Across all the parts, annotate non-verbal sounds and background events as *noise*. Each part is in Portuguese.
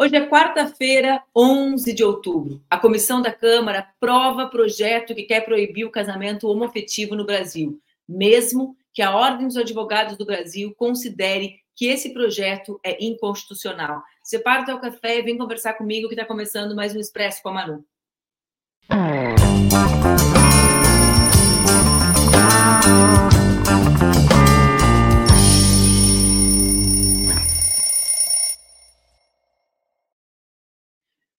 Hoje é quarta-feira, 11 de outubro. A comissão da Câmara aprova projeto que quer proibir o casamento homoafetivo no Brasil, mesmo que a Ordem dos Advogados do Brasil considere que esse projeto é inconstitucional. Separa o teu café e vem conversar comigo que está começando mais um Expresso com a Manu.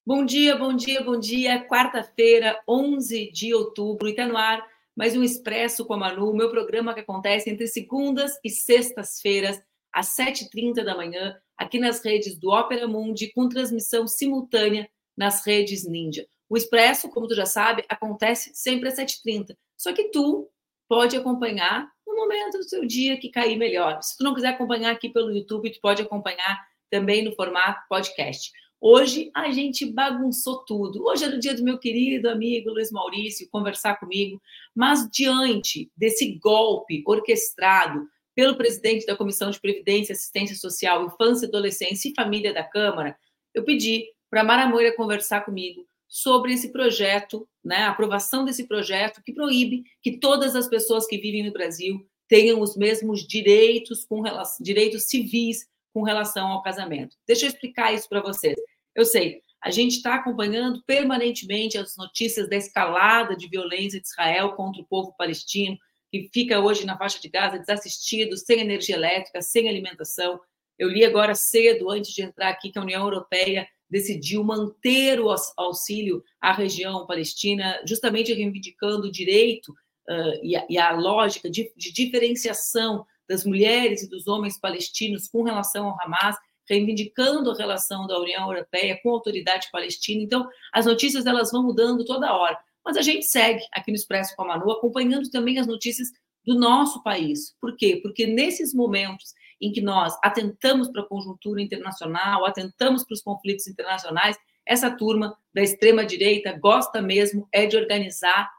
Bom dia, bom dia, bom dia. Quarta-feira, 11 de outubro, e está no ar mais um Expresso com a Manu, meu programa que acontece entre segundas e sextas-feiras, às 7h30 da manhã, aqui nas redes do Ópera Mundi, com transmissão simultânea nas redes Ninja. O Expresso, como tu já sabe, acontece sempre às 7h30, só que tu pode acompanhar no momento do seu dia que cair melhor. Se tu não quiser acompanhar aqui pelo YouTube, tu pode acompanhar também no formato podcast. Hoje a gente bagunçou tudo. Hoje é o dia do meu querido amigo Luiz Maurício conversar comigo, mas diante desse golpe orquestrado pelo presidente da Comissão de Previdência, Assistência Social, Infância, Adolescência e Família da Câmara, eu pedi para Mara Moira conversar comigo sobre esse projeto, né, a aprovação desse projeto que proíbe que todas as pessoas que vivem no Brasil tenham os mesmos direitos com relação, direitos civis com relação ao casamento. Deixa eu explicar isso para vocês. Eu sei, a gente está acompanhando permanentemente as notícias da escalada de violência de Israel contra o povo palestino, que fica hoje na faixa de Gaza desassistido, sem energia elétrica, sem alimentação. Eu li agora cedo, antes de entrar aqui, que a União Europeia decidiu manter o auxílio à região palestina, justamente reivindicando o direito uh, e, a, e, a, lógica de, de diferenciação das mulheres e dos homens palestinos com relação ao Hamas, reivindicando a relação da União Europeia com a autoridade palestina. Então, as notícias elas vão mudando toda hora. Mas a gente segue aqui no Expresso com a Manu, acompanhando também as notícias do nosso país. Por quê? Porque nesses momentos em que nós atentamos para a conjuntura internacional, atentamos para os conflitos internacionais, essa turma da extrema-direita gosta mesmo é de organizar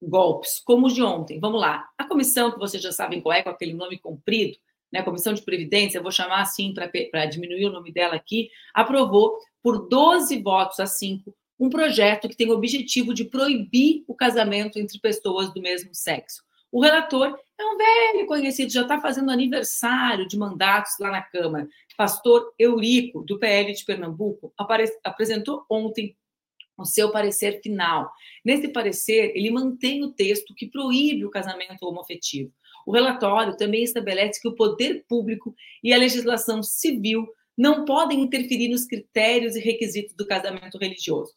golpes, como os de ontem. Vamos lá. A comissão, que vocês já sabem qual é, com aquele nome comprido, né, Comissão de Previdência, vou chamar assim para diminuir o nome dela aqui, aprovou por 12 votos a 5 um projeto que tem o objetivo de proibir o casamento entre pessoas do mesmo sexo. O relator é um velho conhecido, já está fazendo aniversário de mandatos lá na Câmara. Pastor Eurico, do PL de Pernambuco, apresentou ontem o seu parecer final. Nesse parecer, ele mantém o texto que proíbe o casamento homoafetivo. O relatório também estabelece que o poder público e a legislação civil não podem interferir nos critérios e requisitos do casamento religioso.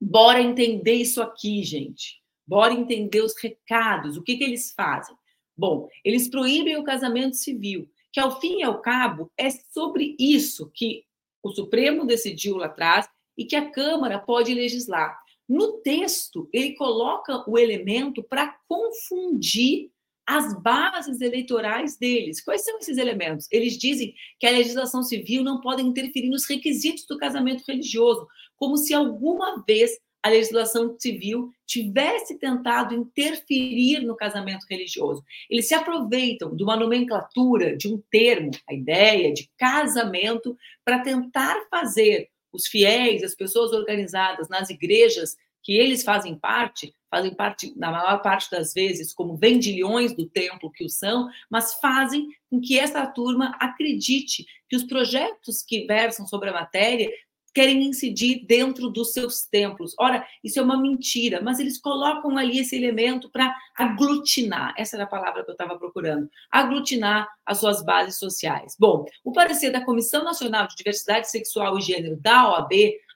Bora entender isso aqui, gente. Bora entender os recados, o que, que eles fazem. Bom, eles proíbem o casamento civil, que ao fim e ao cabo é sobre isso que o Supremo decidiu lá atrás e que a Câmara pode legislar. No texto, ele coloca o elemento para confundir as bases eleitorais deles. Quais são esses elementos? Eles dizem que a legislação civil não pode interferir nos requisitos do casamento religioso, como se alguma vez a legislação civil tivesse tentado interferir no casamento religioso. Eles se aproveitam de uma nomenclatura, de um termo, a ideia de casamento, para tentar fazer os fiéis, as pessoas organizadas nas igrejas que eles fazem parte, fazem parte, na maior parte das vezes, como vendilhões do templo que o são, mas fazem com que essa turma acredite que os projetos que versam sobre a matéria querem incidir dentro dos seus templos. Ora, isso é uma mentira, mas eles colocam ali esse elemento para aglutinar, essa era a palavra que eu estava procurando, aglutinar as suas bases sociais. Bom, o parecer da Comissão Nacional de Diversidade Sexual e Gênero da OAB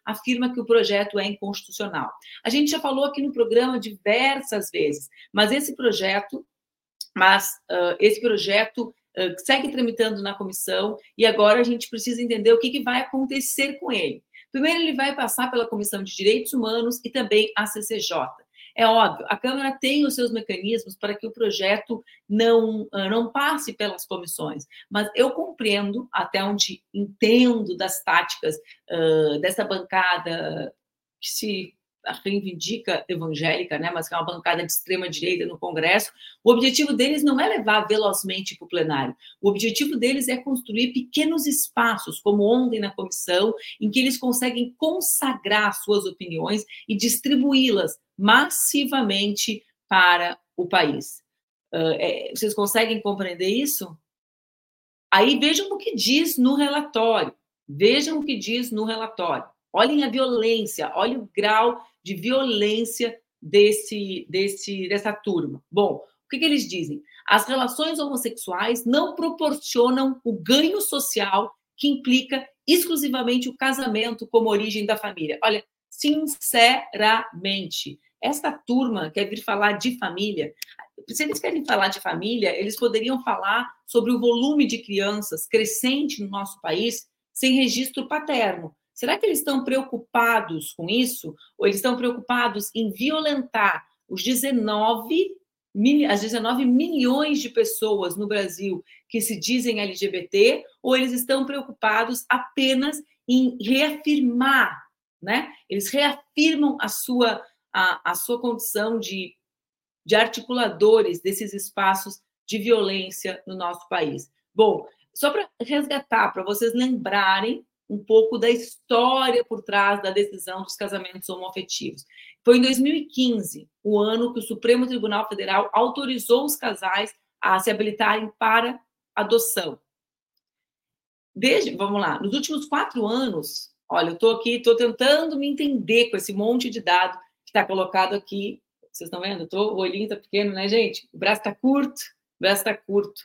afirma que o projeto é inconstitucional. A gente já falou aqui no programa diversas vezes, mas esse projeto, mas uh, esse projeto uh, segue tramitando na comissão e agora a gente precisa entender o que, que vai acontecer com ele. Primeiro, ele vai passar pela Comissão de Direitos Humanos e também a CCJ. É óbvio, a Câmara tem os seus mecanismos para que o projeto não, ah, não passe pelas comissões, mas eu compreendo, até onde entendo das táticas uh, dessa bancada que se reivindica evangélica, né, mas que é uma bancada de extrema direita no Congresso, o objetivo deles não é levar velozmente para o plenário. O objetivo deles é construir pequenos espaços, como ontem na comissão, em que eles conseguem consagrar suas opiniões e distribuí-las massivamente para o país. Uh, é, vocês conseguem compreender isso? Aí vejam o que diz no relatório. Vejam o que diz no relatório. Olhem a violência, olhem o grau de violência desse, desse, dessa turma. Bom, o que, que eles dizem? As relações homossexuais não proporcionam o ganho social que implica exclusivamente o casamento como origem da família. Olha, sinceramente, esta turma quer vir falar de família. Se eles querem falar de família, eles poderiam falar sobre o volume de crianças crescente no nosso país sem registro paterno. Será que eles estão preocupados com isso? Ou eles estão preocupados em violentar os 19 as 19 milhões de pessoas no Brasil que se dizem LGBT, ou eles estão preocupados apenas em reafirmar, né? Eles reafirmam a sua, a, a sua condição de, de articuladores desses espaços de violência no nosso país. Bom, só para resgatar, para vocês lembrarem um pouco da história por trás da decisão dos casamentos homoafetivos. Foi em 2015, o ano que o Supremo Tribunal Federal autorizou os casais a se habilitarem para adoção. Desde, vamos lá, nos últimos quatro anos, olha, eu estou aqui, estou tentando me entender com esse monte de dado que está colocado aqui. Vocês estão vendo? Tô, o olhinho está pequeno, né, gente? O braço está curto, o braço está curto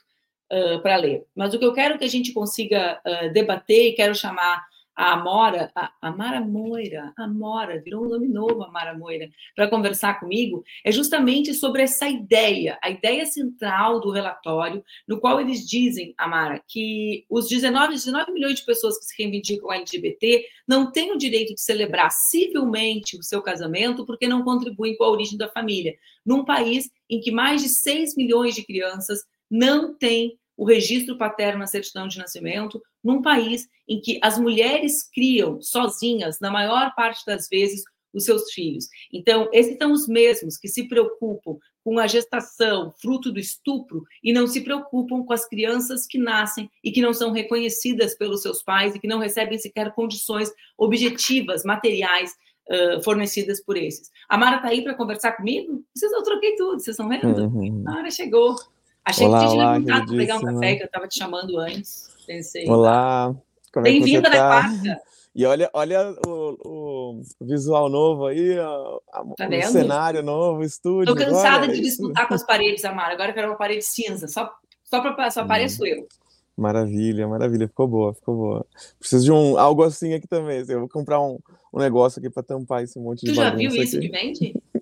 uh, para ler. Mas o que eu quero que a gente consiga uh, debater, e quero chamar a Amora, a Amara Moira, Amora, virou um nome novo, Amara Moira, para conversar comigo, é justamente sobre essa ideia, a ideia central do relatório, no qual eles dizem, Amara, que os 19, 19 milhões de pessoas que se reivindicam LGBT não têm o direito de celebrar civilmente o seu casamento porque não contribuem com a origem da família, num país em que mais de 6 milhões de crianças não têm o registro paterno na certidão de nascimento, num país em que as mulheres criam sozinhas, na maior parte das vezes, os seus filhos. Então, esses são os mesmos que se preocupam com a gestação, fruto do estupro, e não se preocupam com as crianças que nascem e que não são reconhecidas pelos seus pais e que não recebem sequer condições objetivas, materiais, uh, fornecidas por esses. A Mara está aí para conversar comigo? Vocês, eu troquei tudo, vocês estão vendo? Uhum. A Mara chegou. Achei olá, que tinha levantado para pegar um café, que eu estava te chamando antes. Pensei. Olá. É Bem-vinda na quarta. E olha, olha o, o visual novo aí, ó, tá o cenário novo, o estúdio. Estou cansada agora, de disputar com as paredes, Amara. Agora eu quero uma parede cinza, só, só, pra, só apareço hum. eu. Maravilha, maravilha. Ficou boa, ficou boa. Preciso de um, algo assim aqui também. Eu vou comprar um, um negócio aqui para tampar esse monte tu de Tu já viu aqui. isso que vende? *laughs*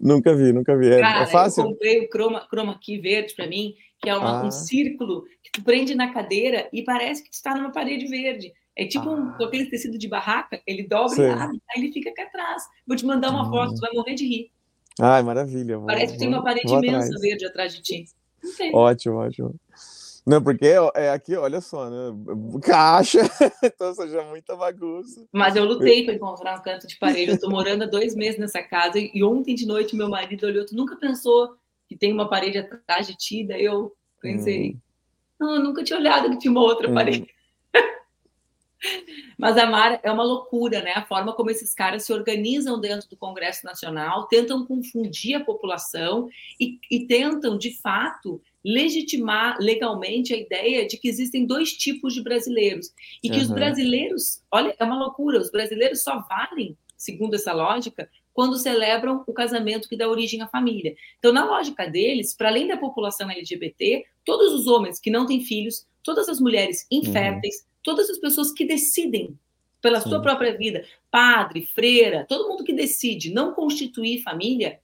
nunca vi, nunca vi. É, é Cara, é fácil? eu comprei o chroma, chroma key verde para mim, que é uma, ah. um círculo que tu prende na cadeira e parece que tu está numa parede verde. É tipo ah. um, aquele tecido de barraca, ele dobra e abre, aí ele fica aqui atrás. Vou te mandar uma foto, tu vai morrer de rir. Ai, maravilha. Vou, parece que tem uma parede imensa atrás. verde atrás de ti. Ótimo, ótimo. Não, porque é aqui, olha só, né? Caixa, *laughs* então seja muita bagunça. Mas eu lutei para encontrar um canto de parede. Eu tô morando há dois meses nessa casa e ontem de noite meu marido olhou. Tu nunca pensou que tem uma parede atrás de ti? Daí eu pensei, hum. não, eu nunca tinha olhado que tinha uma outra hum. parede. *laughs* Mas a Mar é uma loucura, né? A forma como esses caras se organizam dentro do Congresso Nacional, tentam confundir a população e, e tentam, de fato, legitimar legalmente a ideia de que existem dois tipos de brasileiros e que uhum. os brasileiros, olha, é uma loucura, os brasileiros só valem, segundo essa lógica, quando celebram o casamento que dá origem à família. Então, na lógica deles, para além da população LGBT, todos os homens que não têm filhos, todas as mulheres inférteis, uhum. todas as pessoas que decidem pela Sim. sua própria vida, padre, freira, todo mundo que decide não constituir família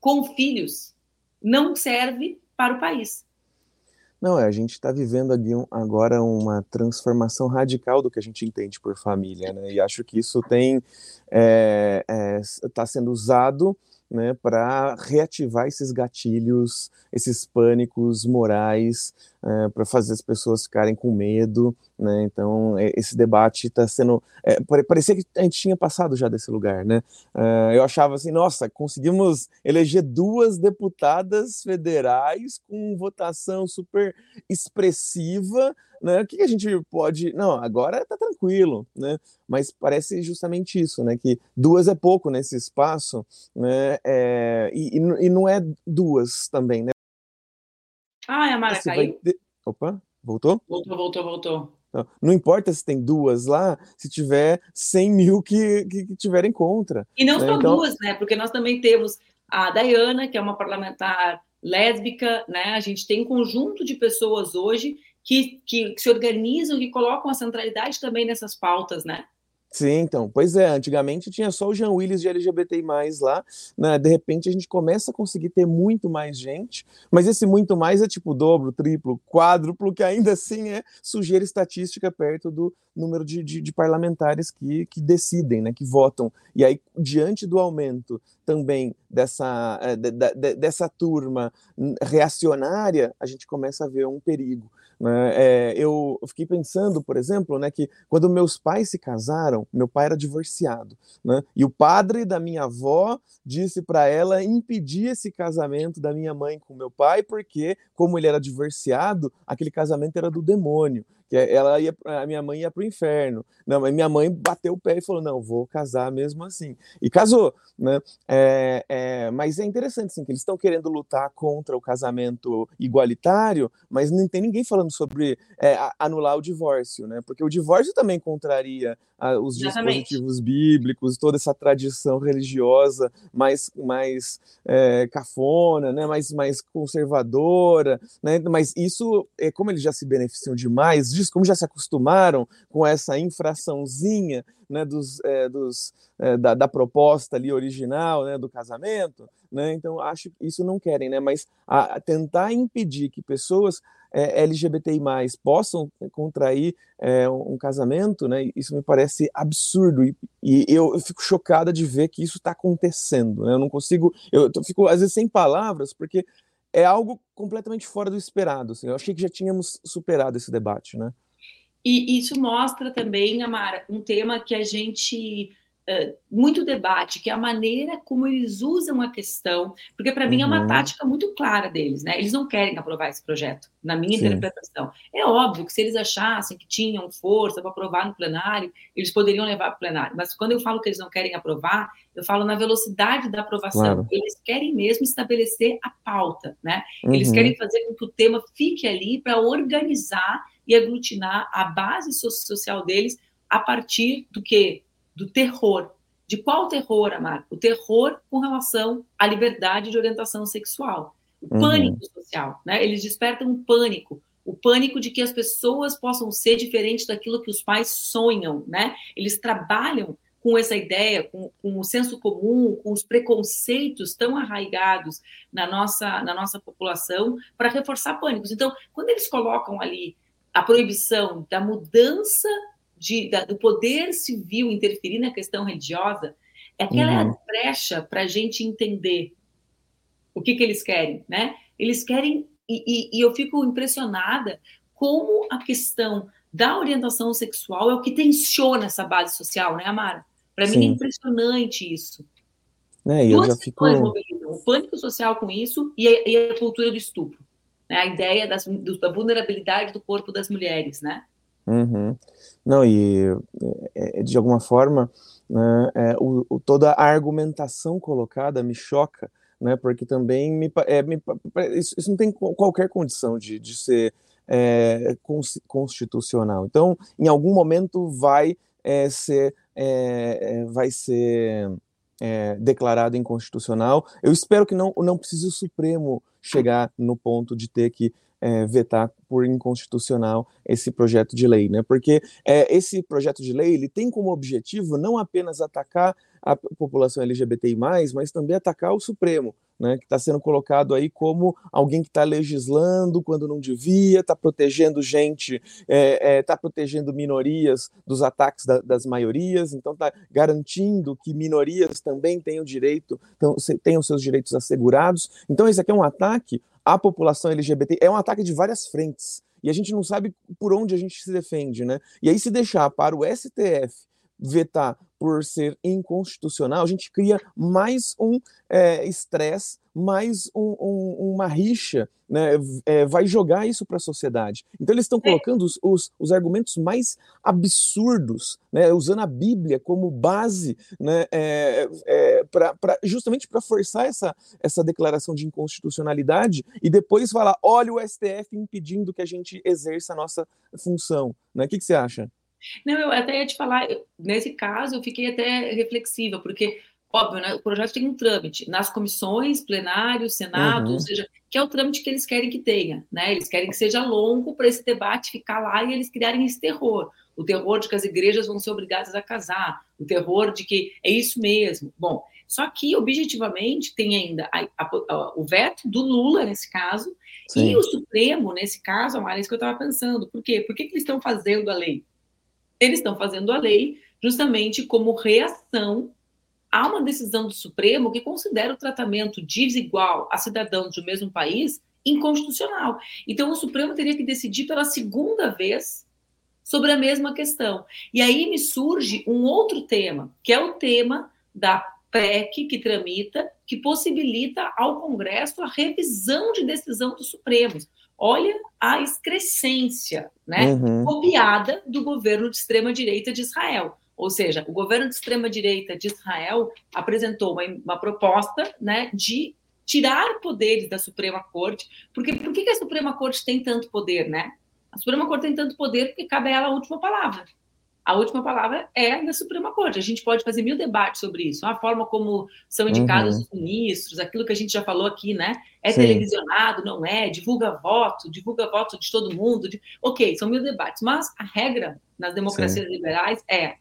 com filhos, não serve para o país. Não, é, a gente está vivendo agora uma transformação radical do que a gente entende por família, né? E acho que isso tem está é, é, tá sendo usado né, para reativar esses gatilhos, esses pânicos morais é, para fazer as pessoas ficarem com medo, né? Então é, esse debate está sendo, é, parecia que a gente tinha passado já desse lugar, né? É, eu achava assim, nossa, conseguimos eleger duas deputadas federais com votação super expressiva, né? O que, que a gente pode? Não, agora está tranquilo, né? Mas parece justamente isso, né? Que duas é pouco nesse espaço, né? É, e, e não é duas também, né? Ah, é a Mara caiu. Ter... Opa, voltou? Voltou, voltou, voltou. Então, não importa se tem duas lá, se tiver 100 mil que, que, que tiverem contra. E não né? só então... duas, né? Porque nós também temos a Dayana, que é uma parlamentar lésbica, né? A gente tem um conjunto de pessoas hoje que, que, que se organizam e colocam a centralidade também nessas pautas, né? Sim, então, pois é, antigamente tinha só o Jean Willis de LGBTI+, lá, né, de repente a gente começa a conseguir ter muito mais gente, mas esse muito mais é tipo dobro, triplo, quádruplo, que ainda assim é sujeira estatística perto do número de, de, de parlamentares que, que decidem, né, que votam, e aí diante do aumento também dessa, eh, de, de, dessa turma reacionária, a gente começa a ver um perigo, né? É, eu fiquei pensando, por exemplo, né, que quando meus pais se casaram, meu pai era divorciado, né, e o padre da minha avó disse para ela impedir esse casamento da minha mãe com meu pai, porque, como ele era divorciado, aquele casamento era do demônio que ela ia, a minha mãe ia para o inferno. Não, mas minha mãe bateu o pé e falou: não, vou casar mesmo assim. E casou, né? É, é, mas é interessante, assim, que eles estão querendo lutar contra o casamento igualitário, mas não tem ninguém falando sobre é, anular o divórcio, né? Porque o divórcio também contraria a, os Exatamente. dispositivos bíblicos, toda essa tradição religiosa mais, mais é, cafona, né? mais, mais conservadora, né? Mas isso, é como eles já se beneficiam demais como já se acostumaram com essa infraçãozinha né, dos, é, dos, é, da, da, proposta ali original né, do casamento, né, então acho que isso não querem, né, mas a, a tentar impedir que pessoas é, LGBTI+, possam contrair é, um casamento, né, isso me parece absurdo e, e eu, eu, fico chocada de ver que isso está acontecendo, né, eu não consigo, eu, eu fico às vezes sem palavras, porque é algo completamente fora do esperado. Assim. Eu achei que já tínhamos superado esse debate, né? E isso mostra também, Amara, um tema que a gente uh, muito debate, que é a maneira como eles usam a questão, porque para uhum. mim é uma uhum. tática muito clara deles, né? Eles não querem aprovar esse projeto, na minha Sim. interpretação. É óbvio que se eles achassem que tinham força para aprovar no plenário, eles poderiam levar para o plenário. Mas quando eu falo que eles não querem aprovar, eu falo na velocidade da aprovação. Claro. Eles querem mesmo estabelecer a pauta, né? Uhum. Eles querem fazer com que o tema fique ali para organizar e aglutinar a base social deles a partir do que? Do terror. De qual terror, Amar? O terror com relação à liberdade de orientação sexual. O uhum. pânico social, né? Eles despertam um pânico, o pânico de que as pessoas possam ser diferentes daquilo que os pais sonham, né? Eles trabalham com essa ideia, com, com, o senso comum, com os preconceitos tão arraigados na nossa, na nossa população, para reforçar pânicos. Então, quando eles colocam ali a proibição da mudança de, da, do poder civil interferir na questão religiosa, é aquela uhum. brecha para a gente entender o que, que eles querem, né? Eles querem, e, e, e eu fico impressionada como a questão da orientação sexual é o que tensiona essa base social, né, Amara? Para mim é impressionante isso. É, eu já fico... O pânico social com isso e a, e a cultura do estupro né? a ideia das, da vulnerabilidade do corpo das mulheres, né? Uhum. Não, e é, é, de alguma forma, né, é, o, o, toda a argumentação colocada me choca, né, porque também me, é, me isso, isso, não tem qualquer condição de, de ser é, constitucional. Então, em algum momento vai é, ser, vai ser declarado inconstitucional. Eu espero que não, não precise o Supremo chegar no ponto de ter que é, vetar por inconstitucional esse projeto de lei, né? Porque é, esse projeto de lei ele tem como objetivo não apenas atacar a população LGBTI+, mas também atacar o Supremo, né, que está sendo colocado aí como alguém que está legislando quando não devia, está protegendo gente, está é, é, tá protegendo minorias dos ataques da, das maiorias, então está garantindo que minorias também tenham direito, tenham seus direitos assegurados. Então, esse aqui é um ataque a população LGBT. É um ataque de várias frentes. E a gente não sabe por onde a gente se defende, né? E aí, se deixar para o STF vetar por ser inconstitucional, a gente cria mais um é, estresse, é, mais um, um, uma rixa, né? É, vai jogar isso para a sociedade. Então eles estão é. colocando os, os, os, argumentos mais absurdos, né? usando a Bíblia como base, né? É, é, pra, pra justamente para forçar essa, essa declaração de inconstitucionalidade e depois falar, olha o STF impedindo que a gente exerça a nossa função. Né? O que, que você acha? Não, eu até ia te falar, nesse caso eu fiquei até reflexiva, porque, óbvio, né, o projeto tem um trâmite nas comissões, plenário, Senado, uhum. ou seja, que é o trâmite que eles querem que tenha, né? Eles querem que seja longo para esse debate ficar lá e eles criarem esse terror. O terror de que as igrejas vão ser obrigadas a casar, o terror de que é isso mesmo. Bom, só que, objetivamente, tem ainda a, a, a, o veto do Lula, nesse caso, Sim. e o Supremo, nesse caso, é isso que eu estava pensando. Por quê? Por que, que eles estão fazendo a lei? Eles estão fazendo a lei justamente como reação a uma decisão do Supremo que considera o tratamento desigual a cidadãos do mesmo país inconstitucional. Então, o Supremo teria que decidir pela segunda vez sobre a mesma questão. E aí me surge um outro tema, que é o tema da PEC que tramita, que possibilita ao Congresso a revisão de decisão do Supremo. Olha a excrescência, né? Uhum. Copiada do governo de extrema-direita de Israel. Ou seja, o governo de extrema-direita de Israel apresentou uma, uma, proposta né, de tirar poderes da Suprema Corte. Porque por que a Suprema Corte tem tanto poder, né? A Suprema Corte tem tanto poder porque cabe a ela a última palavra a última palavra é da Suprema Corte. A gente pode fazer mil debates sobre isso. A forma como são indicados uhum. os ministros, aquilo que a gente já falou aqui, né? É Sim. televisionado, não é? Divulga voto, divulga voto de todo mundo. De... Ok, são mil debates. Mas a regra nas democracias Sim. liberais é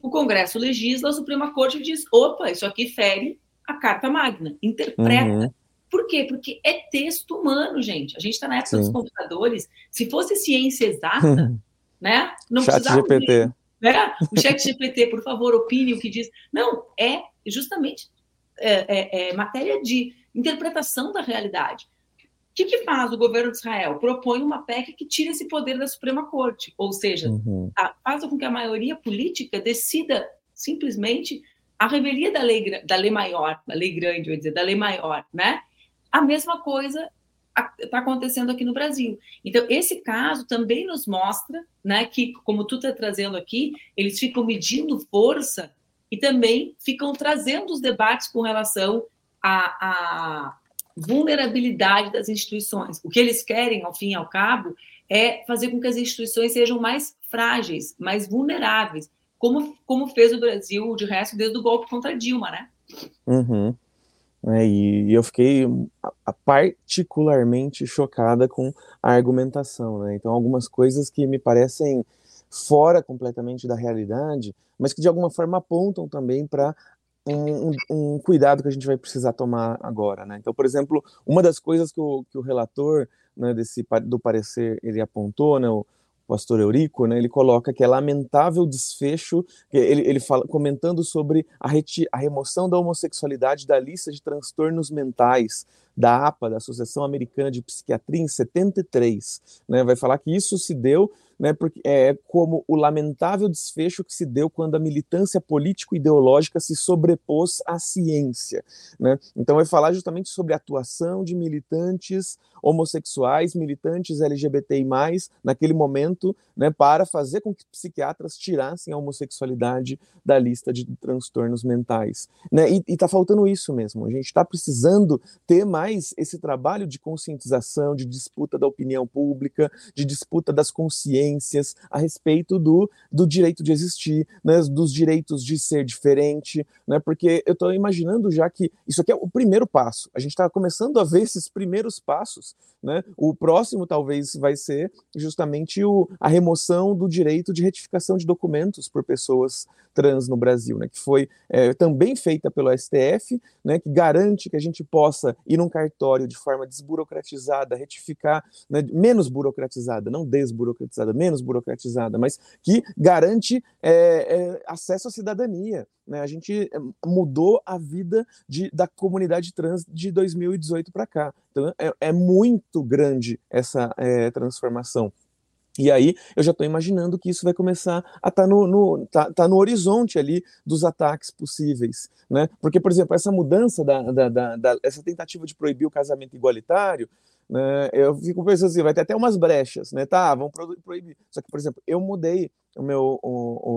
o Congresso legisla, a Suprema Corte diz: opa, isso aqui fere a Carta Magna, interpreta. Uhum. Por quê? Porque é texto humano, gente. A gente está na época Sim. dos computadores. Se fosse ciência exata. *laughs* né? Não chat GPT. De, né? O chat GPT, por favor, opine o que diz. Não, é justamente é, é, é matéria de interpretação da realidade. O que, que, faz o governo de Israel? Propõe uma PEC que tira esse poder da Suprema Corte, ou seja, uhum. a, faz com que a maioria política decida simplesmente a revelia da lei, da lei maior, da lei grande, vou dizer, da lei maior, né? A mesma coisa está acontecendo aqui no Brasil. Então, esse caso também nos mostra né, que, como tu está trazendo aqui, eles ficam medindo força e também ficam trazendo os debates com relação à, à vulnerabilidade das instituições. O que eles querem, ao fim e ao cabo, é fazer com que as instituições sejam mais frágeis, mais vulneráveis, como, como fez o Brasil, de resto, desde o golpe contra Dilma, né? Uhum. É, e, eu fiquei particularmente chocada com a argumentação. Né? Então, algumas coisas que me parecem fora completamente da realidade, mas que de alguma forma apontam também para um, um, um, cuidado que a gente vai precisar tomar agora. Né? Então, por exemplo, uma das coisas que o, que o relator né, desse, do parecer ele apontou, né, o, pastor Eurico, né, ele coloca que é lamentável desfecho, ele, ele fala, comentando sobre a, reti, a remoção da homossexualidade da lista de transtornos mentais da APA, da Associação Americana de Psiquiatria, em 73. Né, vai falar que isso se deu né, porque é como o lamentável desfecho que se deu quando a militância político-ideológica se sobrepôs à ciência. Né? Então, vai falar justamente sobre a atuação de militantes homossexuais, militantes LGBTI+, naquele momento, né, para fazer com que psiquiatras tirassem a homossexualidade da lista de transtornos mentais. Né? E está faltando isso mesmo. A gente está precisando ter mais esse trabalho de conscientização, de disputa da opinião pública, de disputa das consciências a respeito do, do direito de existir, né, dos direitos de ser diferente, né, porque eu estou imaginando já que isso aqui é o primeiro passo, a gente está começando a ver esses primeiros passos, né, o próximo talvez vai ser justamente o, a remoção do direito de retificação de documentos por pessoas trans no Brasil, né, que foi é, também feita pelo STF, né, que garante que a gente possa ir num cartório de forma desburocratizada, retificar, né, menos burocratizada, não desburocratizada, menos burocratizada, mas que garante é, é, acesso à cidadania. Né? A gente é, mudou a vida de, da comunidade trans de 2018 para cá. Então, é, é, muito grande essa é, transformação. E aí eu já estou imaginando que isso vai começar a estar tá no, no, tá, tá no horizonte ali dos ataques possíveis. Né? Porque, por exemplo, essa mudança, da, da, da, da essa tentativa de proibir o casamento igualitário, né, eu fico pensando assim, vai ter até umas brechas, né? Tá, vamos proibir. Só que, por exemplo, eu mudei o meu, o,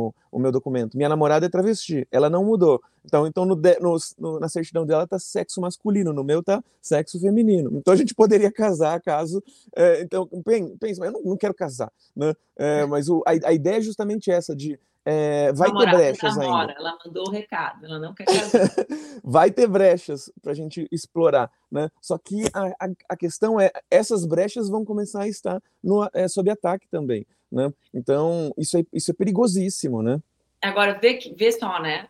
o, o meu documento. Minha namorada é travesti, ela não mudou. Então, então no, no, no, na certidão dela tá sexo masculino, no meu tá sexo feminino. Então a gente poderia casar caso. É, então, pensa, eu não, não, quero casar, né? É, mas o, a, a ideia é justamente essa de é, vai ter brechas namora, ainda. Ela mandou o recado, ela não quer casar. *laughs* vai ter brechas para a gente explorar, né? Só que a, a, a, questão é, essas brechas vão começar a estar no, é, sob ataque também, né? Então, isso é, isso é perigosíssimo, né? Agora, vê, vê só, né?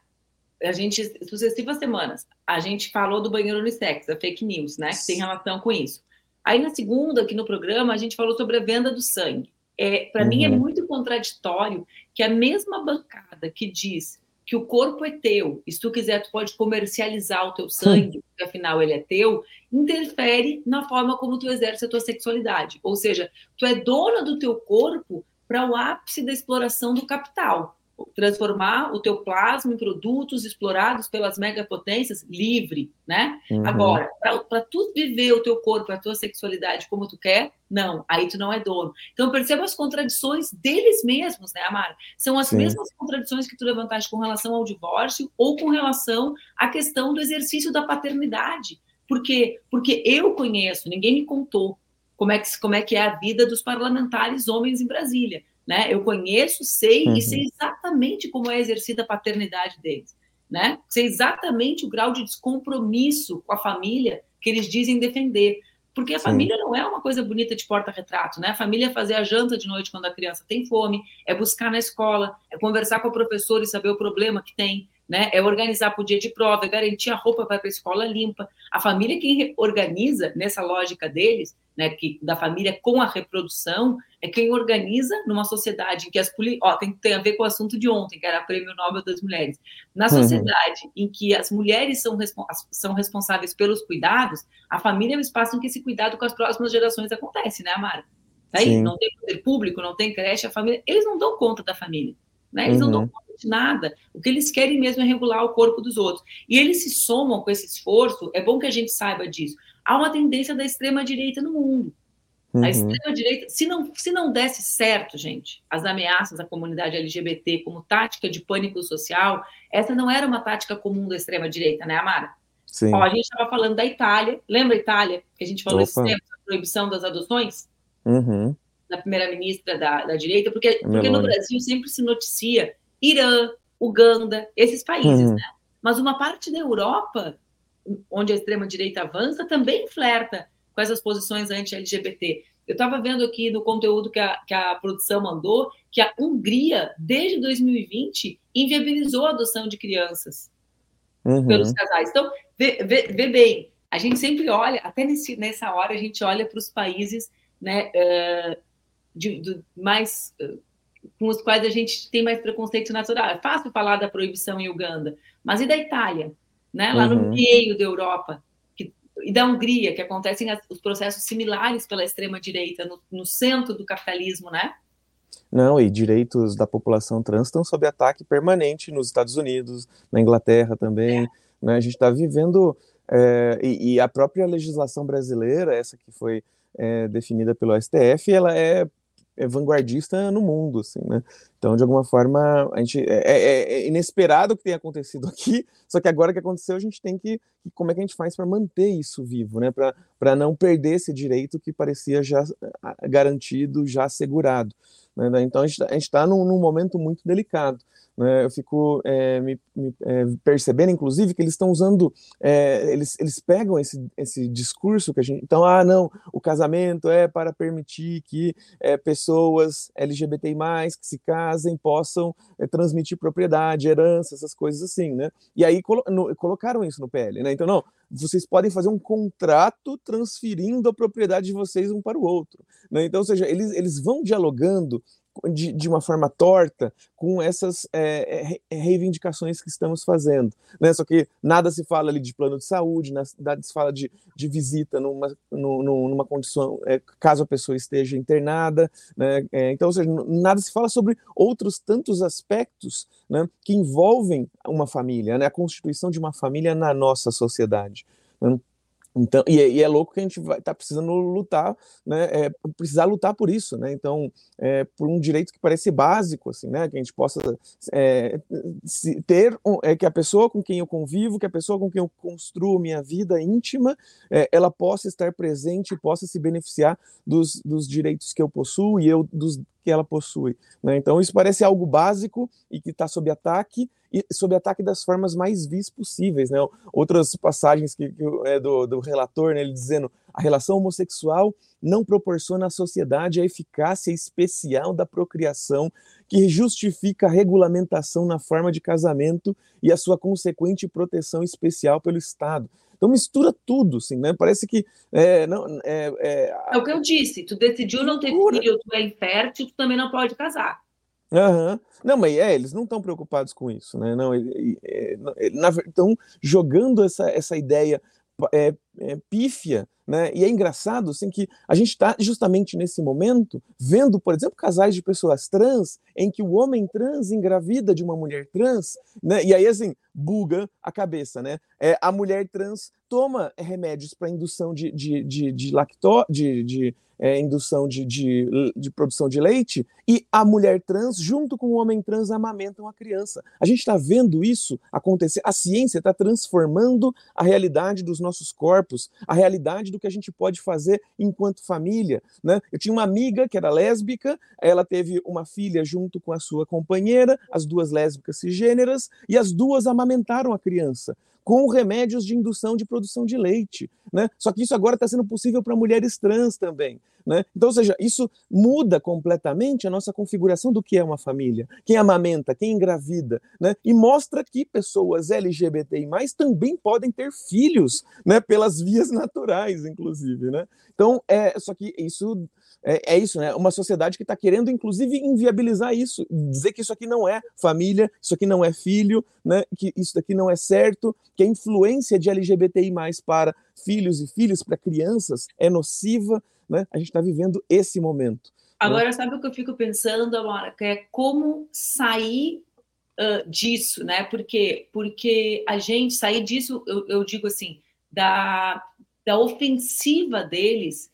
A gente, sucessivas semanas, a gente falou do banheiro unissex, da fake news, né? Que tem relação com isso. Aí, na segunda, aqui no programa, a gente falou sobre a venda do sangue. É, Para uhum. mim é uhum. muito contraditório que a mesma bancada que diz que o corpo é teu, e se tu quiser, tu pode comercializar o teu sangue, porque afinal ele é teu, interfere na forma como tu exerce a tua sexualidade. Ou seja, tu é dona do teu corpo para o ápice da exploração do capital transformar o teu plasma em produtos explorados pelas megapotências livre, né? Uhum. Agora, para tu viver o teu corpo, a tua sexualidade como tu quer, não, aí tu não é dono. Então perceba as contradições deles mesmos, né, Amara? São as Sim. mesmas contradições que tu levantaste com relação ao divórcio ou com relação à questão do exercício da paternidade. Por quê? Porque eu conheço, ninguém me contou como é que, como é, que é a vida dos parlamentares homens em Brasília né? Eu conheço, sei uhum. e sei exatamente como é exercida a paternidade deles, né? Sei exatamente o grau de descompromisso com a família que eles dizem defender. Porque a Sim. família não é uma coisa bonita de porta-retrato, né? A família é fazer a janta de noite quando a criança tem fome, é buscar na escola, é conversar com o professor e saber o problema que tem, né? É organizar para o dia de prova, é garantir a roupa para a escola limpa. A família quem organiza nessa lógica deles né, que, da família com a reprodução, é quem organiza numa sociedade em que as ó, tem, tem a ver com o assunto de ontem, que era o Prêmio Nobel das Mulheres. Na uhum. sociedade uhum. em que as mulheres são, são responsáveis pelos cuidados, a família é o espaço em que esse cuidado com as próximas gerações acontece, né, Amara? Tá não tem poder público, não tem creche, a família, eles não dão conta da família. Né? Eles uhum. não dão uhum. conta de nada. O que eles querem mesmo é regular o corpo dos outros. E eles se somam com esse esforço, é bom que a gente saiba disso há uma tendência da extrema-direita no mundo. Uhum. A extrema-direita, se não, se não desse certo, gente, as ameaças à comunidade LGBT como tática de pânico social, essa não era uma tática comum da extrema-direita, né, Amara? Sim. Ó, a gente estava falando da Itália, lembra a Itália, que a gente falou esse tempo, a proibição das adoções? Uhum. Da primeira-ministra da, da direita, porque, porque no Brasil sempre se noticia Irã, Uganda, esses países, uhum. né? Mas uma parte da Europa onde a extrema-direita avança, também flerta com essas posições anti-LGBT. Eu estava vendo aqui no conteúdo que a, que a produção mandou que a Hungria, desde 2020, inviabilizou a adoção de crianças uhum. pelos casais. Então, vê, vê, vê, bem, a gente sempre olha, até nesse, nessa hora, a gente olha para os países né, uh, de, de, mais. Uh, com os quais a gente tem mais preconceito natural. É fácil falar da proibição em Uganda, mas e da Itália? Né? lá uhum. no meio da Europa, que, e da Hungria, que acontecem os processos similares pela extrema-direita, no, no, centro do capitalismo, né? Não, e direitos da população trans estão sob ataque permanente nos Estados Unidos, na Inglaterra também. É. Né? A gente está vivendo. É, e, e, a própria legislação brasileira, essa que foi é, definida pelo STF, ela é é vanguardista no mundo, assim, né? Então, de alguma forma, a gente é, é, é, inesperado o que tem acontecido *laughs* aqui, só que agora que aconteceu, a gente tem que como é que a gente faz para manter isso vivo, né? Para não perder esse direito que parecia já garantido, já assegurado. Né? Então, a gente está tá num, num momento muito delicado. Né? Eu fico é, me, me é, percebendo, inclusive, que eles estão usando, é, eles, eles pegam esse, esse discurso que a gente. Então, ah, não, o casamento é para permitir que é, pessoas LGBTI, que se casem, possam é, transmitir propriedade, herança, essas coisas assim, né? E aí colo no, colocaram isso no PL, né? Então, não, vocês podem fazer um contrato transferindo a propriedade de vocês um para o outro. Né? Então, ou seja, eles, eles vão dialogando de, de uma forma torta com essas é, reivindicações que estamos fazendo. Né? Só que nada se fala ali de plano de saúde, nada se fala de, de visita numa, numa condição, é, caso a pessoa esteja internada. Né? É, então, ou seja, nada se fala sobre outros tantos aspectos né, que envolvem uma família, né? a constituição de uma família na nossa sociedade. Né? Então, e, é, e, é louco que a gente vai tá precisando lutar, né? É, precisar lutar por isso, né? Então, é, por um direito que parece básico, assim, né? Que a gente possa é, ter, é, que a pessoa com quem eu convivo, que a pessoa com quem eu construo minha vida íntima, é, ela possa estar presente, possa se beneficiar dos, dos direitos que eu possuo e eu dos que ela possui. Né? Então, isso parece algo básico e que está sob ataque, e sob ataque das formas mais vis possíveis. Né? Outras passagens que, que é do, do relator, né, ele dizendo a relação homossexual não proporciona à sociedade a eficácia especial da procriação que justifica a regulamentação na forma de casamento e a sua consequente proteção especial pelo Estado. Então mistura tudo, assim, né? Parece que é, não, é, é, é o que eu disse. Tu decidiu não ter filho, tu é infértil, tu também não pode casar. Uhum. Não, mas é, eles não estão preocupados com isso, né? Não, estão jogando essa, essa ideia é, é, pífia, né? E é engraçado assim, que a gente está justamente nesse momento vendo, por exemplo, casais de pessoas trans em que o homem trans engravida de uma mulher trans, né? E aí assim buga a cabeça, né? É, a mulher trans toma remédios para indução de, de, de, de lactose, de, de é, indução de, de, de, produção de leite, e a mulher trans, junto com o homem trans, amamentam a criança. A gente está vendo isso acontecer. A ciência está transformando a realidade dos nossos corpos, a realidade do que a gente pode fazer enquanto família. Né? Eu tinha uma amiga que era lésbica, ela teve uma filha junto com a sua companheira, as duas lésbicas cisgêneras, e as duas amamentaram a criança com remédios de indução de produção de leite. Né? Só que isso agora está sendo possível para mulheres trans também. Né? Então, ou seja, isso muda completamente a nossa configuração do que é uma família, quem amamenta, quem engravida, né? e mostra que pessoas LGBTI também podem ter filhos né? pelas vias naturais, inclusive. Né? Então, é, só que isso é, é isso, né? Uma sociedade que está querendo, inclusive, inviabilizar isso, dizer que isso aqui não é família, isso aqui não é filho, né? Que isso daqui não é certo, que a influência de LGBTI para filhos e filhas, para crianças, é nociva, né? A gente está vivendo esse momento. Né? Agora, né? sabe o que eu fico pensando, Amora? Que é como sair uh, disso, né? Porque, porque a gente sair disso, eu, eu digo assim, da, da ofensiva deles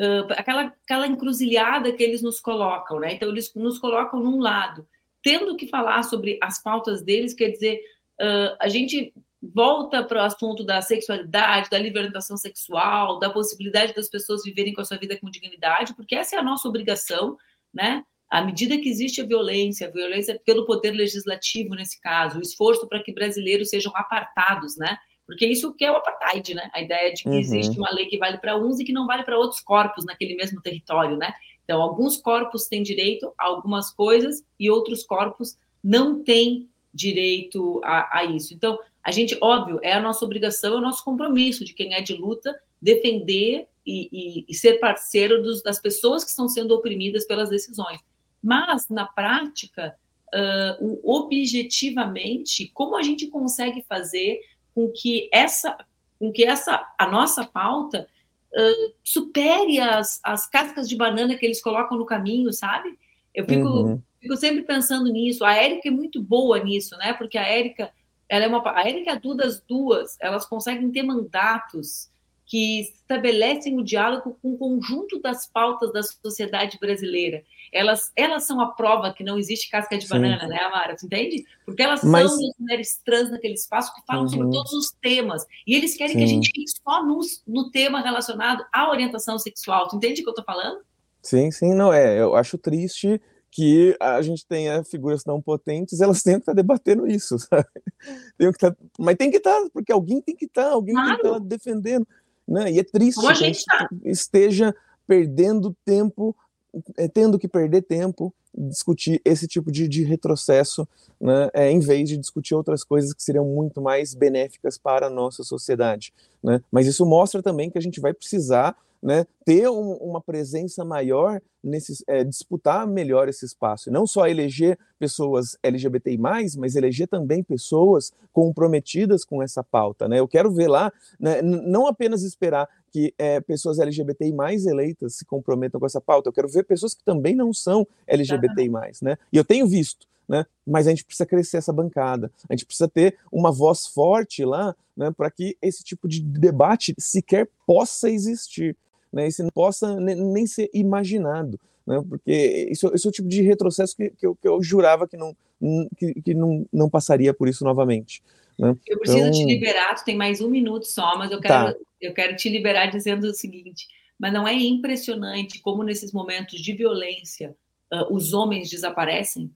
uh, aquela, aquela encruzilhada que eles nos colocam, né? Então, eles nos colocam num lado, tendo que falar sobre as pautas deles, quer dizer, uh, a gente volta para o assunto da sexualidade, da libertação sexual, da possibilidade das pessoas viverem com a sua vida com dignidade, porque essa é a nossa obrigação, né? À medida que existe a violência, a violência pelo poder legislativo nesse caso, o esforço para que brasileiros sejam apartados, né? Porque isso que é o apartheid, né? A ideia de que uhum. existe uma lei que vale para uns e que não vale para outros corpos naquele mesmo território, né? Então, alguns corpos têm direito a algumas coisas e outros corpos não têm direito a, a isso. Então, a gente, óbvio, é a nossa obrigação, é o nosso compromisso de quem é de luta defender e, e, e ser parceiro dos, das pessoas que estão sendo oprimidas pelas decisões. Mas, na prática, uh, objetivamente, como a gente consegue fazer com que essa, com que essa a nossa pauta uh, supere as, as cascas de banana que eles colocam no caminho, sabe? Eu fico, uhum. fico sempre pensando nisso. A Érica é muito boa nisso, né? Porque a Érica, ela é uma a Érica e a Duda, as duas, elas conseguem ter mandatos que estabelecem o diálogo com o conjunto das pautas da sociedade brasileira. Elas, elas são a prova que não existe casca de Sim. banana, né, Amara? Você entende? Porque elas Mas... são as mulheres trans naquele espaço que falam uhum. sobre todos os temas. E eles querem Sim. que a gente fique só no, no tema relacionado à orientação sexual. Tu entende o que eu estou falando? Sim, sim, não é. Eu acho triste que a gente tenha figuras tão potentes, elas têm que estar debatendo isso, sabe? Tem que estar, mas tem que estar, porque alguém tem que estar, alguém claro. tem que estar defendendo. Né? E é triste que a gente tá. esteja perdendo tempo, é, tendo que perder tempo discutir esse tipo de, de retrocesso, né, é, em vez de discutir outras coisas que seriam muito mais benéficas para a nossa sociedade. Né? Mas isso mostra também que a gente vai precisar né, ter um, uma presença maior nesses, é, disputar melhor esse espaço, não só eleger pessoas LGBTI+, mas eleger também pessoas comprometidas com essa pauta, né? Eu quero ver lá, né, não apenas esperar que é, pessoas LGBTI mais eleitas se comprometam com essa pauta, eu quero ver pessoas que também não são LGBTI+, né? E eu tenho visto, né? Mas a gente precisa crescer essa bancada, a gente precisa ter uma voz forte lá, né? Para que esse tipo de debate sequer possa existir, né? Se não possa nem ser imaginado, né? Porque isso, esse é o tipo de retrocesso que, que, eu, que eu jurava que não que, que não, não passaria por isso novamente. Né? Eu preciso então... te liberar, tu tem mais um minuto só, mas eu quero, tá. eu quero te liberar dizendo o seguinte: mas não é impressionante como nesses momentos de violência uh, os homens desaparecem?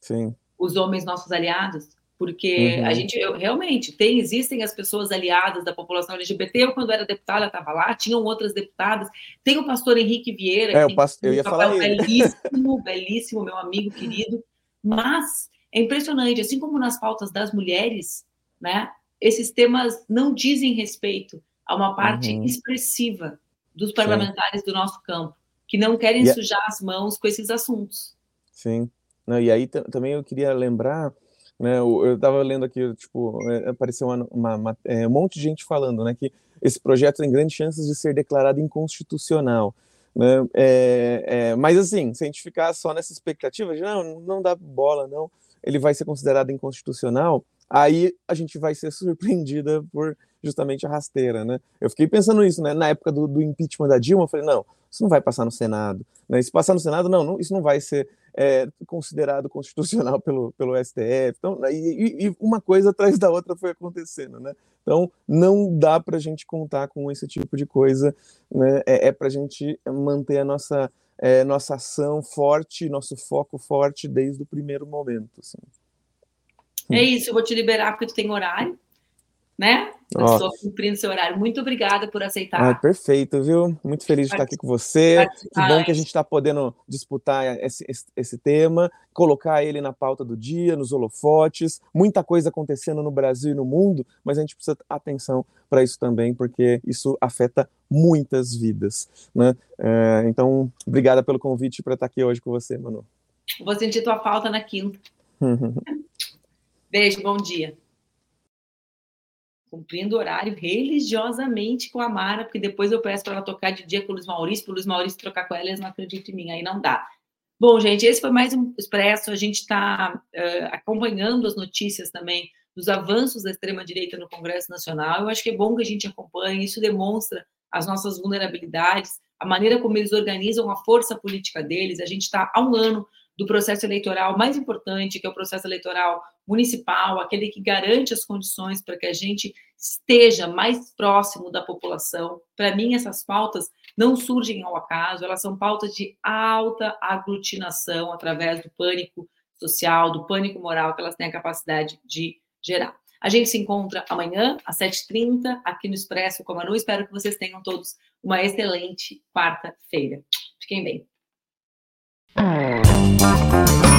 Sim. Os homens nossos aliados? Porque uhum. a gente eu, realmente tem, existem as pessoas aliadas da população LGBT. Eu, quando era deputada, estava lá, tinham outras deputadas. Tem o pastor Henrique Vieira, é, que o pastor, eu ia falar *laughs* belíssimo, belíssimo, meu amigo querido. Mas é impressionante, assim como nas pautas das mulheres, né, esses temas não dizem respeito a uma parte uhum. expressiva dos parlamentares Sim. do nosso campo, que não querem e sujar as mãos com esses assuntos. Sim. Não, e aí também eu queria lembrar, né, eu estava lendo aqui, tipo, é, apareceu uma, uma, uma, é, um monte de gente falando, né, que esse projeto tem grandes chances de ser declarado inconstitucional. Né? É, é, mas assim, se a gente ficar só nessa expectativa de não, não dá bola, não, ele vai ser considerado inconstitucional, aí a gente vai ser *laughs* surpreendida por justamente a rasteira, né? Eu fiquei pensando nisso, né? Na época do, do impeachment da Dilma, eu falei, não, isso não vai passar no Senado. Né? Se passar no Senado, não, não isso não vai ser é, considerado constitucional *laughs* pelo, pelo STF. Então, e, e, uma coisa atrás da outra foi acontecendo, né? Então, não dá para a gente contar com esse tipo de coisa, né? É, é para a gente manter a nossa, é, nossa ação forte, nosso foco forte desde o primeiro momento. Assim. É isso, eu vou te liberar porque tu tem horário né? Estou cumprindo seu horário. Muito obrigada por aceitar. Ah, perfeito, viu? Muito feliz de estar aqui com você. Que bom que a gente está podendo disputar esse, esse, esse, tema, colocar ele na pauta do dia, nos holofotes. Muita coisa acontecendo no Brasil e no mundo, mas a gente precisa ter atenção para isso também, porque isso afeta muitas vidas. Né? É, então, obrigada pelo convite para estar aqui hoje com você, Manu. Vou sentir tua falta na quinta. Beijo, bom dia cumprindo horário religiosamente com a Mara, porque depois eu peço para ela tocar de dia com o Luiz Maurício, para o Luiz Maurício trocar com ela, eles não acreditam em mim, aí não dá. Bom, gente, esse foi mais um Expresso, a gente está uh, acompanhando as notícias também dos avanços da extrema-direita no Congresso Nacional, eu acho que é bom que a gente acompanhe, isso demonstra as nossas vulnerabilidades, a maneira como eles organizam a força política deles, a gente está há um ano do processo eleitoral mais importante, que é o processo eleitoral municipal, aquele que garante as condições para que a gente esteja mais próximo da população. Para mim, essas pautas não surgem ao acaso, elas são pautas de alta aglutinação através do pânico social, do pânico moral que elas têm a capacidade de gerar. A gente se encontra amanhã, às 7h30, aqui no Expresso com a Manu. Espero que vocês tenham todos uma excelente quarta-feira. Fiquem bem. Música